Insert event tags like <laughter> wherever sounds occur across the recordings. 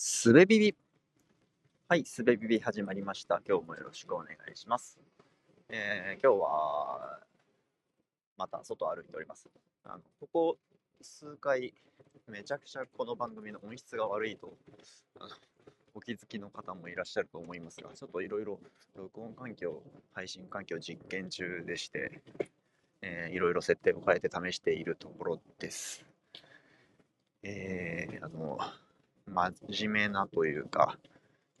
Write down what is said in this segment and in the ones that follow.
すべビビ。はい、すべビビ始まりました。今日もよろしくお願いします。えー、今日は、また外歩いております。あのここ数回、めちゃくちゃこの番組の音質が悪いと、お気づきの方もいらっしゃると思いますが、ちょっといろいろ録音環境、配信環境実験中でして、えー、いろいろ設定を変えて試しているところです。えー、あの、真面目なというか、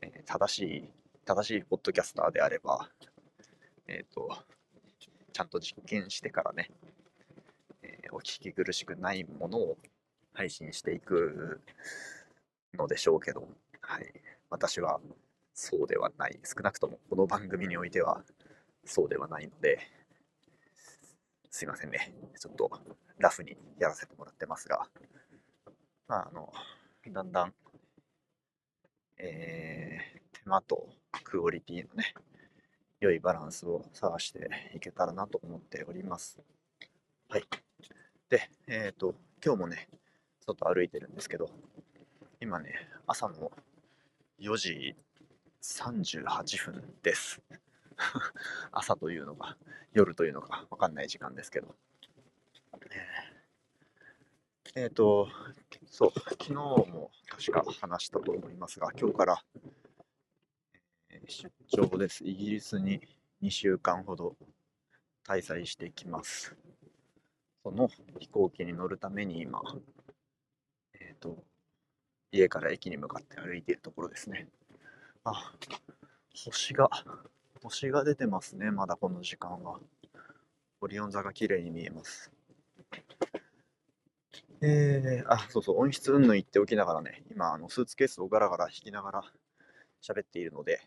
えー正しい、正しいポッドキャスターであれば、えっ、と、ちゃんと実験してからね、えーお聞き苦しくないものを配信していくのでしょうけど、はい。私はそうではない。少なくともこの番組においてはそうではないので、すいませんね。ちょっとラフにやらせてもらってますが、まあ、あの、だんだん、えー手間とクオリティのね、良いバランスを探していけたらなと思っております。はい。で、えっ、と、今日もね、外歩いてるんですけど、今ね、朝の4時38分です。<laughs> 朝というのか、夜というのか、わかんない時間ですけど。ええっ、と、そう、昨日も確か話したと思いますが、今日から、え出張です。イギリスに2週間ほど滞在してきます。その飛行機に乗るために今、えっ、と、家から駅に向かって歩いているところですね。あ、星が、星が出てますね、まだこの時間は。オリオン座が綺麗に見えます。えー、あ、そうそう、音質云々言っておきながらね、今、あのスーツケースをガラガラ引きながら喋っているので、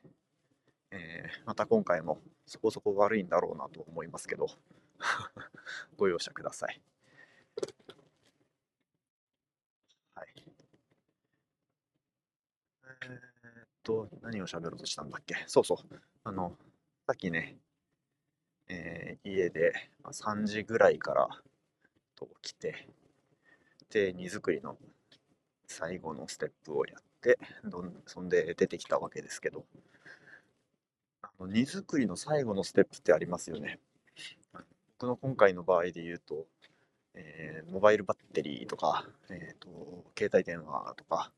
えーまた今回もそこそこ悪いんだろうなと思いますけど、<laughs> ご容赦ください。はい。えーっと、何を喋ろうとしたんだっけ？そうそう、あの、さっきね、えー家で3時ぐらいからと来て、で、荷造りの最後のステップをやって、どんそんで出てきたわけですけど、あの荷造りの最後のステップってありますよね。僕の今回の場合で言うと、えーモバイルバッテリーとか、えー、と携帯電話とか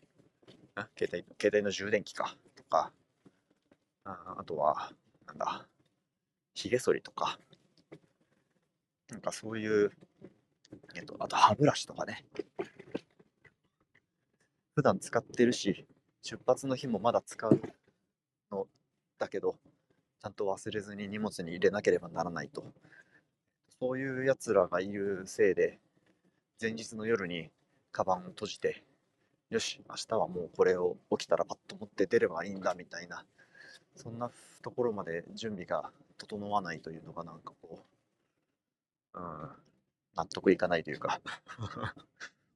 携帯、携帯の充電器かとか、ああとは、なんだ、ひげ剃りとか、なんかそういう、えっと、あと歯ブラシとかね。普段使ってるし、出発の日もまだ使うのだけど、ちゃんと忘れずに荷物に入れなければならないと。そういうやつらがいるせいで、前日の夜にカバンを閉じて、よし、明日はもうこれを起きたらパッと持って出ればいいんだみたいな、そんなところまで準備が整わないというのがなんかこう、うん、納得いかないというか。<laughs>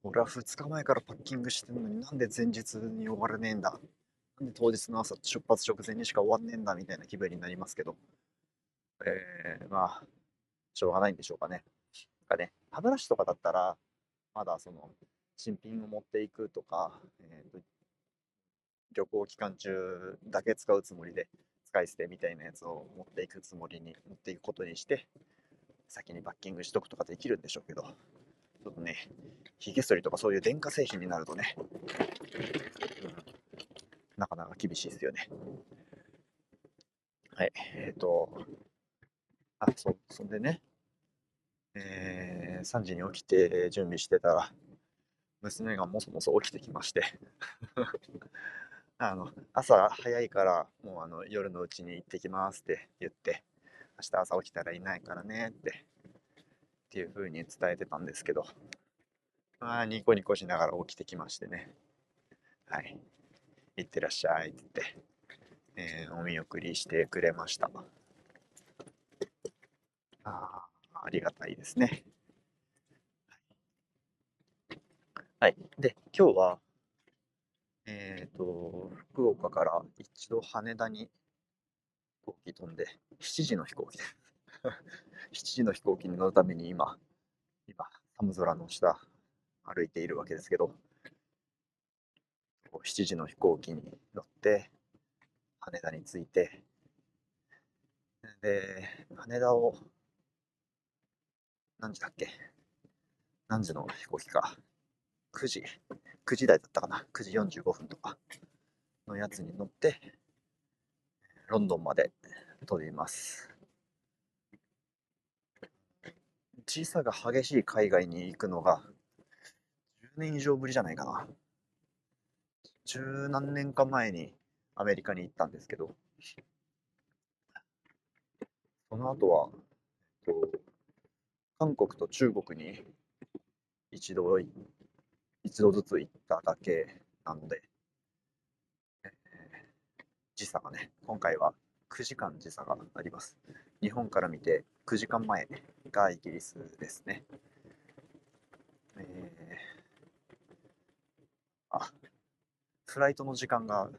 俺は2日前からパッキングしてるのになんで前日に終われねえんだ。なんで当日の朝出発直前にしか終わんねえんだみたいな気分になりますけど、えー、まあ、しょうがないんでしょうかね。なんかね、歯ブラシとかだったら、まだその、新品を持っていくとか、えーと旅行期間中だけ使うつもりで、使い捨てみたいなやつを持っていくつもりに、持っていくことにして、先にバッキングしとくとかできるんでしょうけど、ちょっとね、ひげ剃りとかそういう電化製品になるとね、なかなか厳しいですよね。はい、えっ、と、あ、そ、そんでね、えー3時に起きて準備してたら、娘がもそもそ起きてきまして、<laughs> あの、朝早いから、もうあの夜のうちに行ってきますって言って、明日朝起きたらいないからねって、っていう風に伝えてたんですけど、まあ、ニコニコしながら起きてきましてね、はい、行ってらっしゃいって言って、えーお見送りしてくれました。あーありがたいですね。はい。で、今日は、えっ、と、福岡から一度羽田に行機飛んで、7時の飛行機。です。7時の飛行機に乗るために今、今、寒空の下、歩いているわけですけど、7時の飛行機に乗って羽田に着いてで羽田を何時だっけ？何時の飛行機か。9時9時台だったかな。9時45分とかのやつに乗ってロンドンまで飛びます。時差が激しい海外に行くのが10年以上ぶりじゃないかな。十何年か前にアメリカに行ったんですけど。その後は、えっと、韓国と中国に一度一度ずつ行っただけなので、時差がね、今回は9時間時差があります。日本から見て9時間前がイギリスですね。えー、あ、フライトの時間が、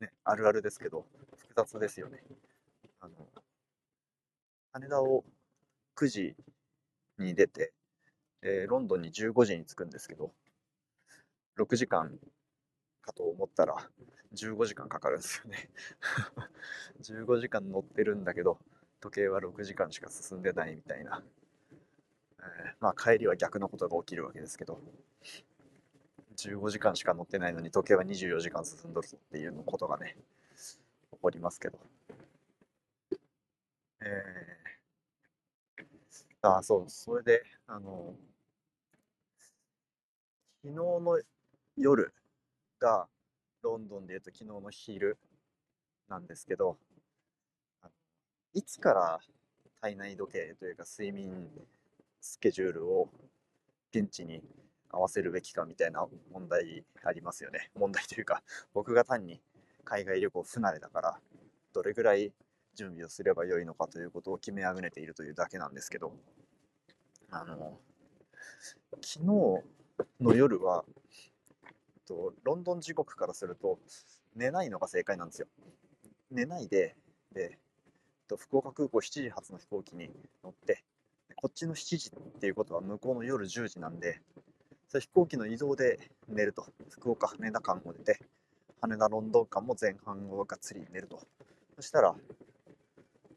ね、あるあるですけど、複雑ですよね。あの羽田を9時に出て、え、ロンドンに15時に着くんですけど、6時間かと思ったら15時間かかるんですよね。<laughs> 15時間乗ってるんだけど時計は6時間しか進んでないみたいな、えー、まあ帰りは逆のことが起きるわけですけど15時間しか乗ってないのに時計は24時間進んどるっていうことがね起こりますけど。えー、あそうそれであの昨日の夜がロンドンでいうと昨日の昼なんですけどいつから体内時計というか睡眠スケジュールを現地に合わせるべきかみたいな問題ありますよね。問題というか僕が単に海外旅行不慣れだからどれぐらい準備をすればよいのかということを決めあぐねているというだけなんですけどあの昨日の夜はと、ロンドン時刻からすると、寝ないのが正解なんですよ。寝ないで、で、と福岡空港7時発の飛行機に乗って、こっちの7時っていうことは向こうの夜10時なんで、それ飛行機の移動で寝ると。福岡、羽田間も出て、羽田、ロンドン間も前半をがっつり寝ると。そしたら、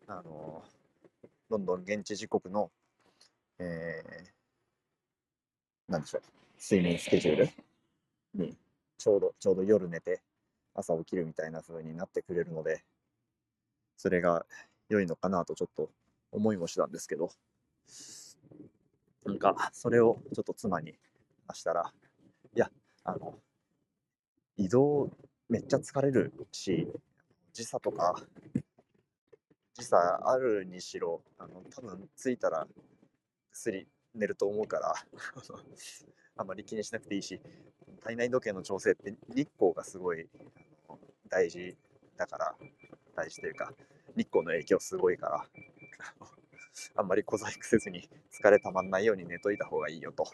あの、ロンドン現地時刻の、えー、なんでしょう、睡眠スケジュールにちょうど、ちょうど夜寝て朝起きるみたいな風になってくれるので、それが良いのかなとちょっと思いもしたんですけど、なんか、それをちょっと妻に話したら、いや、あの、移動めっちゃ疲れるし、時差とか、時差あるにしろ、あの、多分着いたら薬寝ると思うから <laughs> あんまり気にしなくていいし、体内時計の調整って日光がすごい大事だから、大事というか、日光の影響すごいから、<laughs> あんまり小細工せずに疲れたまんないように寝といた方がいいよと、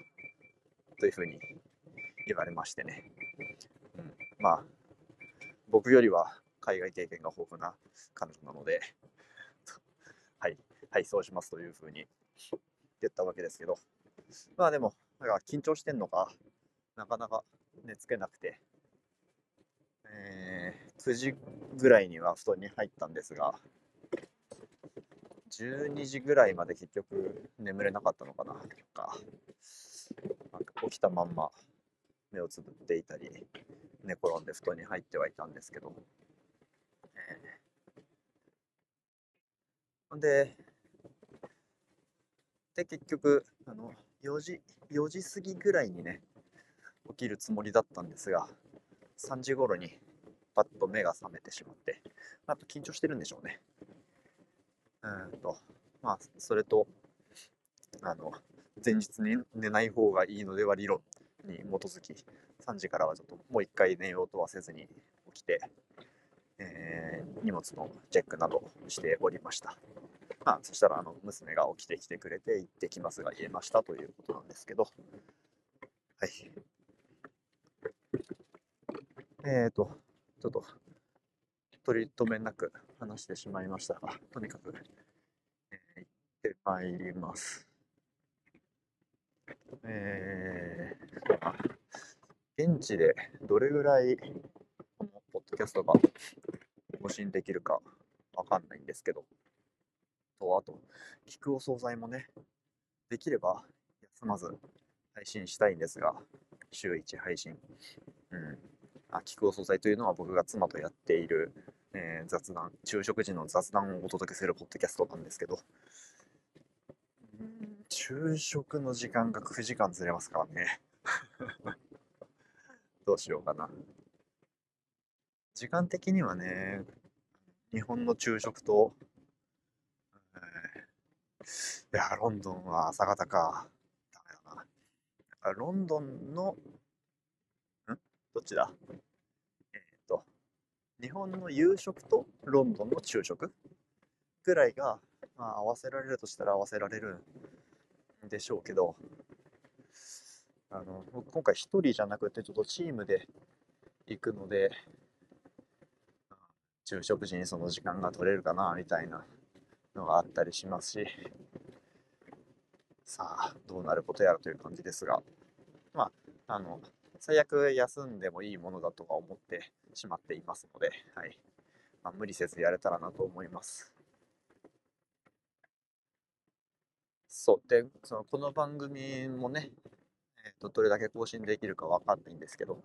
というふうに言われましてね。うん、まあ、僕よりは海外経験が豊富な彼女なので、はい、はい、そうしますというふうに言ったわけですけど、まあでも、なんか緊張してんのか、なかなか寝つけなくて、えー、9時ぐらいには布団に入ったんですが、12時ぐらいまで結局眠れなかったのかな、か。なんか起きたまんま目をつぶっていたり、寝転んで布団に入ってはいたんですけど、えー、で、で結局あの4時4時過ぎぐらいにね起きるつもりだったんですが3時頃にパッと目が覚めてしまって、まあ、やっぱ緊張してるんでしょうね。うんとまあそれとあの前日に寝ない方がいいのでは理論に基づき3時からはちょっともう一回寝ようとはせずに起きて、えー、荷物のチェックなどしておりました。まあ、そしたらあの娘が起きてきてくれて行ってきますが言えましたということなんですけど、はい。えっ、ー、と、ちょっと取り留めなく話してしまいましたが、とにかく、えー、行ってまいります。えー、現地でどれぐらいこのポッドキャストが更新できるかわかんないんですけど、と、あと、聞くお惣菜もね、できれば休まず配信したいんですが、週1配信。うん。あ、聞くお惣菜というのは僕が妻とやっている、えー、雑談、昼食時の雑談をお届けするポッドキャストなんですけど、昼食の時間が9時間ずれますからね。<laughs> どうしようかな。時間的にはね、日本の昼食と、いや、ロンドンは朝方か。ダメだな。ロンドンの、ん？どっちだ？えっ、と、日本の夕食とロンドンの昼食ぐらいが、まあ、合わせられるとしたら合わせられるんでしょうけど、あの、今回一人じゃなくて、ちょっとチームで行くので、昼食時にその時間が取れるかな、みたいなのがあったりしますし、さあ、どうなることやらという感じですが、まあ、あの、最悪休んでもいいものだとは思ってしまっていますので、はい。まあ、無理せずやれたらなと思います。そう。で、そのこの番組もね、えーと、どれだけ更新できるかわかんないんですけど、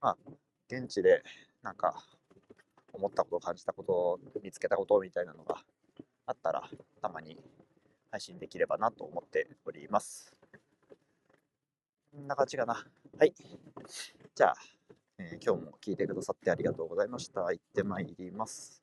まあ、現地でなんか思ったこと、感じたこと、見つけたことみたいなのがあったら、たまに配信できればなと思っております。こんな感じかな。はい。じゃあ、えー、今日も聞いてくださってありがとうございました。行ってまいります。